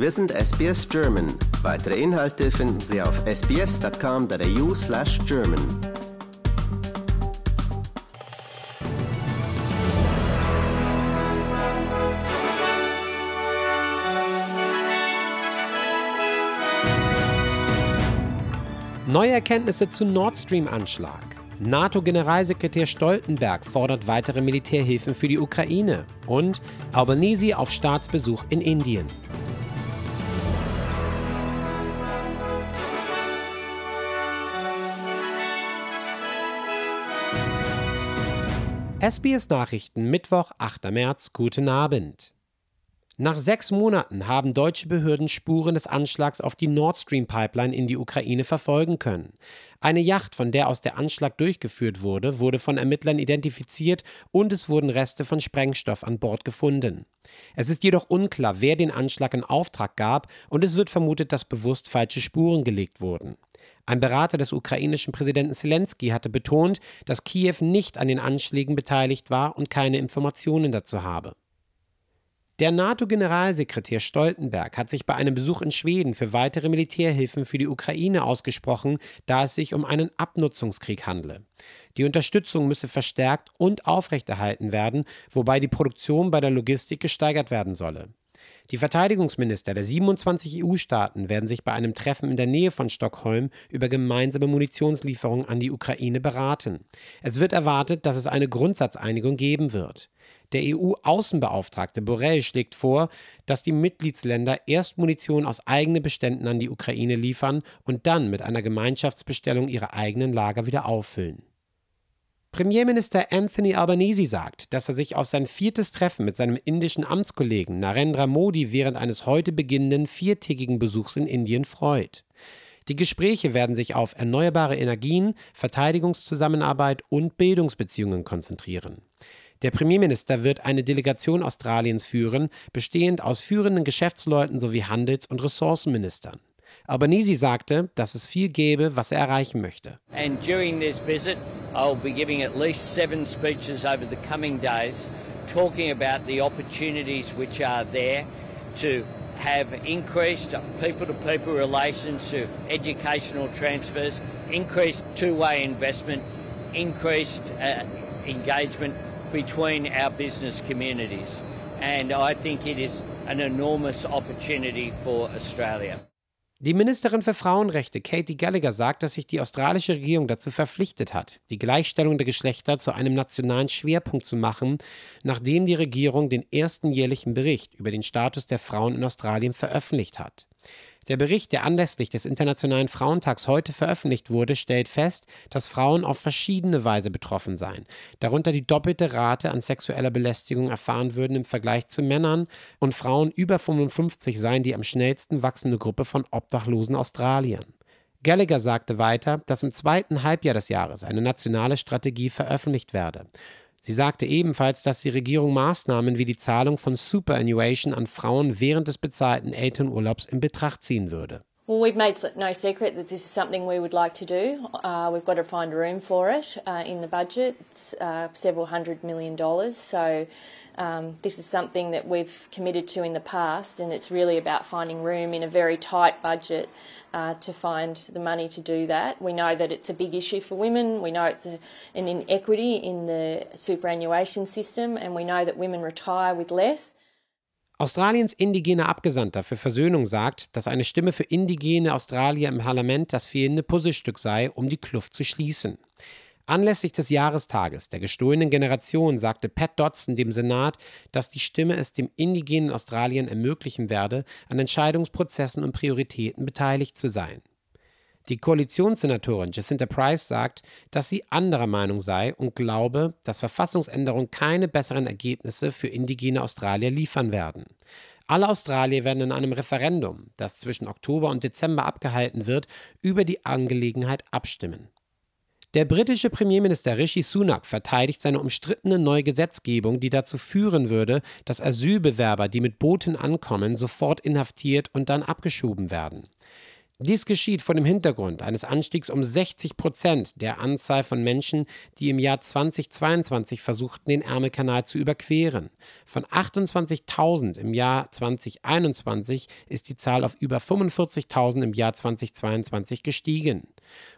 Wir sind SBS German. Weitere Inhalte finden Sie auf sbs.com.au/german. Neue Erkenntnisse zu Nord Stream-Anschlag. NATO-Generalsekretär Stoltenberg fordert weitere Militärhilfen für die Ukraine. Und Albanese auf Staatsbesuch in Indien. SBS Nachrichten, Mittwoch, 8. März, guten Abend. Nach sechs Monaten haben deutsche Behörden Spuren des Anschlags auf die Nord Stream Pipeline in die Ukraine verfolgen können. Eine Yacht, von der aus der Anschlag durchgeführt wurde, wurde von Ermittlern identifiziert und es wurden Reste von Sprengstoff an Bord gefunden. Es ist jedoch unklar, wer den Anschlag in Auftrag gab und es wird vermutet, dass bewusst falsche Spuren gelegt wurden. Ein Berater des ukrainischen Präsidenten Zelensky hatte betont, dass Kiew nicht an den Anschlägen beteiligt war und keine Informationen dazu habe. Der NATO-Generalsekretär Stoltenberg hat sich bei einem Besuch in Schweden für weitere Militärhilfen für die Ukraine ausgesprochen, da es sich um einen Abnutzungskrieg handle. Die Unterstützung müsse verstärkt und aufrechterhalten werden, wobei die Produktion bei der Logistik gesteigert werden solle. Die Verteidigungsminister der 27 EU-Staaten werden sich bei einem Treffen in der Nähe von Stockholm über gemeinsame Munitionslieferungen an die Ukraine beraten. Es wird erwartet, dass es eine Grundsatzeinigung geben wird. Der EU-Außenbeauftragte Borrell schlägt vor, dass die Mitgliedsländer erst Munition aus eigenen Beständen an die Ukraine liefern und dann mit einer Gemeinschaftsbestellung ihre eigenen Lager wieder auffüllen. Premierminister Anthony Albanese sagt, dass er sich auf sein viertes Treffen mit seinem indischen Amtskollegen Narendra Modi während eines heute beginnenden viertägigen Besuchs in Indien freut. Die Gespräche werden sich auf erneuerbare Energien, Verteidigungszusammenarbeit und Bildungsbeziehungen konzentrieren. Der Premierminister wird eine Delegation Australiens führen, bestehend aus führenden Geschäftsleuten sowie Handels- und Ressourcenministern. Albanese sagte, dass es viel gäbe, was er erreichen möchte. And during this visit, I'll be giving at least seven speeches over the coming days, talking about the opportunities which are there to have increased people-to-people relations, to educational transfers, increased two-way investment, increased uh, engagement between our business communities. And I think it is an enormous opportunity for Australia. Die Ministerin für Frauenrechte Katie Gallagher sagt, dass sich die australische Regierung dazu verpflichtet hat, die Gleichstellung der Geschlechter zu einem nationalen Schwerpunkt zu machen, nachdem die Regierung den ersten jährlichen Bericht über den Status der Frauen in Australien veröffentlicht hat. Der Bericht, der anlässlich des Internationalen Frauentags heute veröffentlicht wurde, stellt fest, dass Frauen auf verschiedene Weise betroffen seien, darunter die doppelte Rate an sexueller Belästigung erfahren würden im Vergleich zu Männern und Frauen über 55 seien die am schnellsten wachsende Gruppe von Obdachlosen Australien. Gallagher sagte weiter, dass im zweiten Halbjahr des Jahres eine nationale Strategie veröffentlicht werde. Sie sagte ebenfalls, dass die Regierung Maßnahmen wie die Zahlung von Superannuation an Frauen während des bezahlten Elternurlaubs in Betracht ziehen würde. Well, we've made no secret that this is something we would like to do. Uh, we've got to find room for it uh, in the budget. It's uh, several hundred million dollars. So um, this is something that we've committed to in the past, and it's really about finding room in a very tight budget uh, to find the money to do that. We know that it's a big issue for women. We know it's a, an inequity in the superannuation system, and we know that women retire with less. Australiens indigener Abgesandter für Versöhnung sagt, dass eine Stimme für indigene Australier im Parlament das fehlende Puzzlestück sei, um die Kluft zu schließen. Anlässlich des Jahrestages der gestohlenen Generation sagte Pat Dodson dem Senat, dass die Stimme es dem indigenen Australien ermöglichen werde, an Entscheidungsprozessen und Prioritäten beteiligt zu sein. Die Koalitionssenatorin Jacinta Price sagt, dass sie anderer Meinung sei und glaube, dass Verfassungsänderungen keine besseren Ergebnisse für indigene Australier liefern werden. Alle Australier werden in einem Referendum, das zwischen Oktober und Dezember abgehalten wird, über die Angelegenheit abstimmen. Der britische Premierminister Rishi Sunak verteidigt seine umstrittene neue Gesetzgebung, die dazu führen würde, dass Asylbewerber, die mit Booten ankommen, sofort inhaftiert und dann abgeschoben werden. Dies geschieht vor dem Hintergrund eines Anstiegs um 60 Prozent der Anzahl von Menschen, die im Jahr 2022 versuchten, den Ärmelkanal zu überqueren. Von 28.000 im Jahr 2021 ist die Zahl auf über 45.000 im Jahr 2022 gestiegen.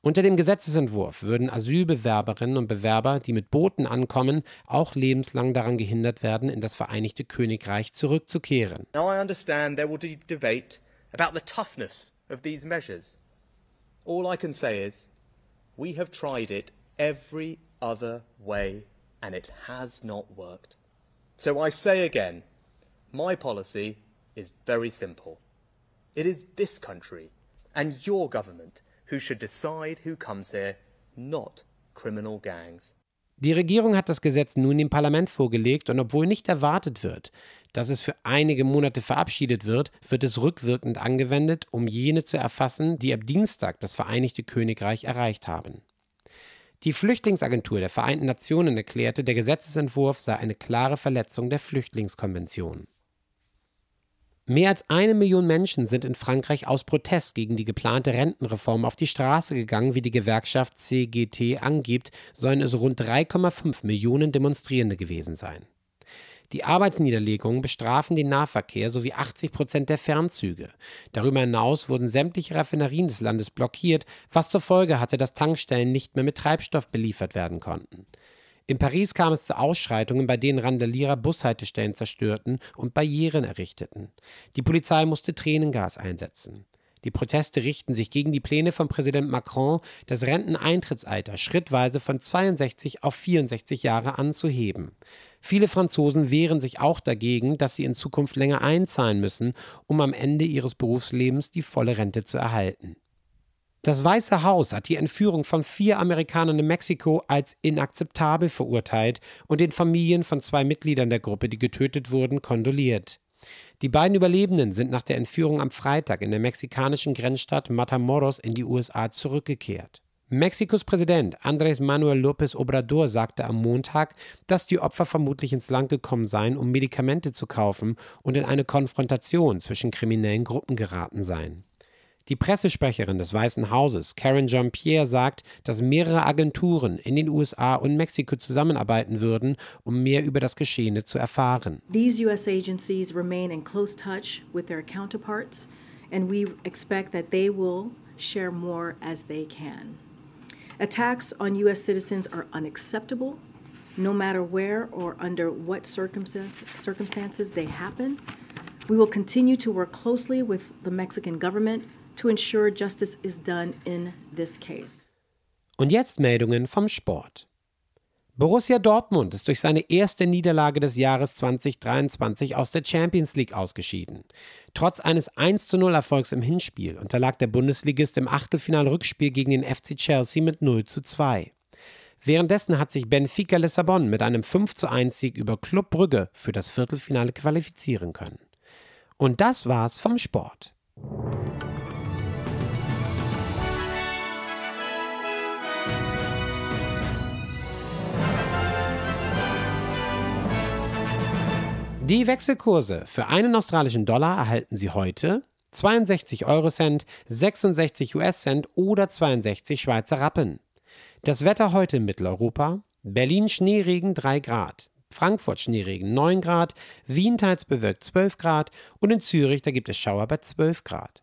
Unter dem Gesetzesentwurf würden Asylbewerberinnen und Bewerber, die mit Booten ankommen, auch lebenslang daran gehindert werden, in das Vereinigte Königreich zurückzukehren. Now I understand there will be debate about the toughness of these measures. All I can say is we have tried it every other way and it has not worked. So I say again, my policy is very simple. It is this country and your government who should decide who comes here, not criminal gangs. Die Regierung hat das Gesetz nun dem Parlament vorgelegt und obwohl nicht erwartet wird, dass es für einige Monate verabschiedet wird, wird es rückwirkend angewendet, um jene zu erfassen, die ab Dienstag das Vereinigte Königreich erreicht haben. Die Flüchtlingsagentur der Vereinten Nationen erklärte, der Gesetzesentwurf sei eine klare Verletzung der Flüchtlingskonvention. Mehr als eine Million Menschen sind in Frankreich aus Protest gegen die geplante Rentenreform auf die Straße gegangen, wie die Gewerkschaft CGT angibt, sollen es rund 3,5 Millionen Demonstrierende gewesen sein. Die Arbeitsniederlegungen bestrafen den Nahverkehr sowie 80 Prozent der Fernzüge. Darüber hinaus wurden sämtliche Raffinerien des Landes blockiert, was zur Folge hatte, dass Tankstellen nicht mehr mit Treibstoff beliefert werden konnten. In Paris kam es zu Ausschreitungen, bei denen Randalierer Bushaltestellen zerstörten und Barrieren errichteten. Die Polizei musste Tränengas einsetzen. Die Proteste richten sich gegen die Pläne von Präsident Macron, das Renteneintrittsalter schrittweise von 62 auf 64 Jahre anzuheben. Viele Franzosen wehren sich auch dagegen, dass sie in Zukunft länger einzahlen müssen, um am Ende ihres Berufslebens die volle Rente zu erhalten. Das Weiße Haus hat die Entführung von vier Amerikanern in Mexiko als inakzeptabel verurteilt und den Familien von zwei Mitgliedern der Gruppe, die getötet wurden, kondoliert. Die beiden Überlebenden sind nach der Entführung am Freitag in der mexikanischen Grenzstadt Matamoros in die USA zurückgekehrt. Mexikos Präsident Andrés Manuel López Obrador sagte am Montag, dass die Opfer vermutlich ins Land gekommen seien, um Medikamente zu kaufen und in eine Konfrontation zwischen kriminellen Gruppen geraten seien. Die Pressesprecherin des Weißen Hauses, Karen Jean-Pierre, sagt, dass mehrere Agenturen in den USA und Mexiko zusammenarbeiten würden, um mehr über das Geschehene zu erfahren. These US agencies remain in close touch with their counterparts and we expect that they will share more as they can. Attacks on US citizens are unacceptable no matter where or under what circumstances they happen. We will continue to work closely with the Mexican government to ensure justice is done in this case. Und jetzt Meldungen vom Sport. Borussia Dortmund ist durch seine erste Niederlage des Jahres 2023 aus der Champions League ausgeschieden. Trotz eines 10 Erfolgs im Hinspiel unterlag der Bundesligist im Achtelfinal-Rückspiel gegen den FC Chelsea mit 0 zu 2. Währenddessen hat sich Benfica Lissabon mit einem 51 Sieg über Club Brügge für das Viertelfinale qualifizieren können. Und das war's vom Sport. Die Wechselkurse für einen australischen Dollar erhalten Sie heute. 62 Eurocent, 66 US-Cent oder 62 Schweizer Rappen. Das Wetter heute in Mitteleuropa: Berlin Schneeregen 3 Grad, Frankfurt Schneeregen 9 Grad, Wien teils bewölkt 12 Grad. Und in Zürich da gibt es Schauer bei 12 Grad.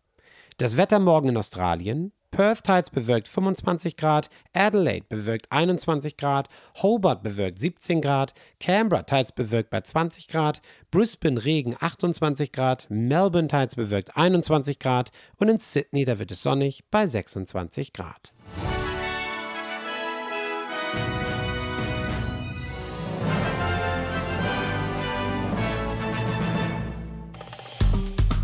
Das Wetter morgen in Australien: Perth teils bewölkt 25 Grad, Adelaide bewölkt 21 Grad, Hobart bewölkt 17 Grad, Canberra teils bewölkt bei 20 Grad, Brisbane Regen 28 Grad, Melbourne teils bewölkt 21 Grad und in Sydney da wird es sonnig bei 26 Grad.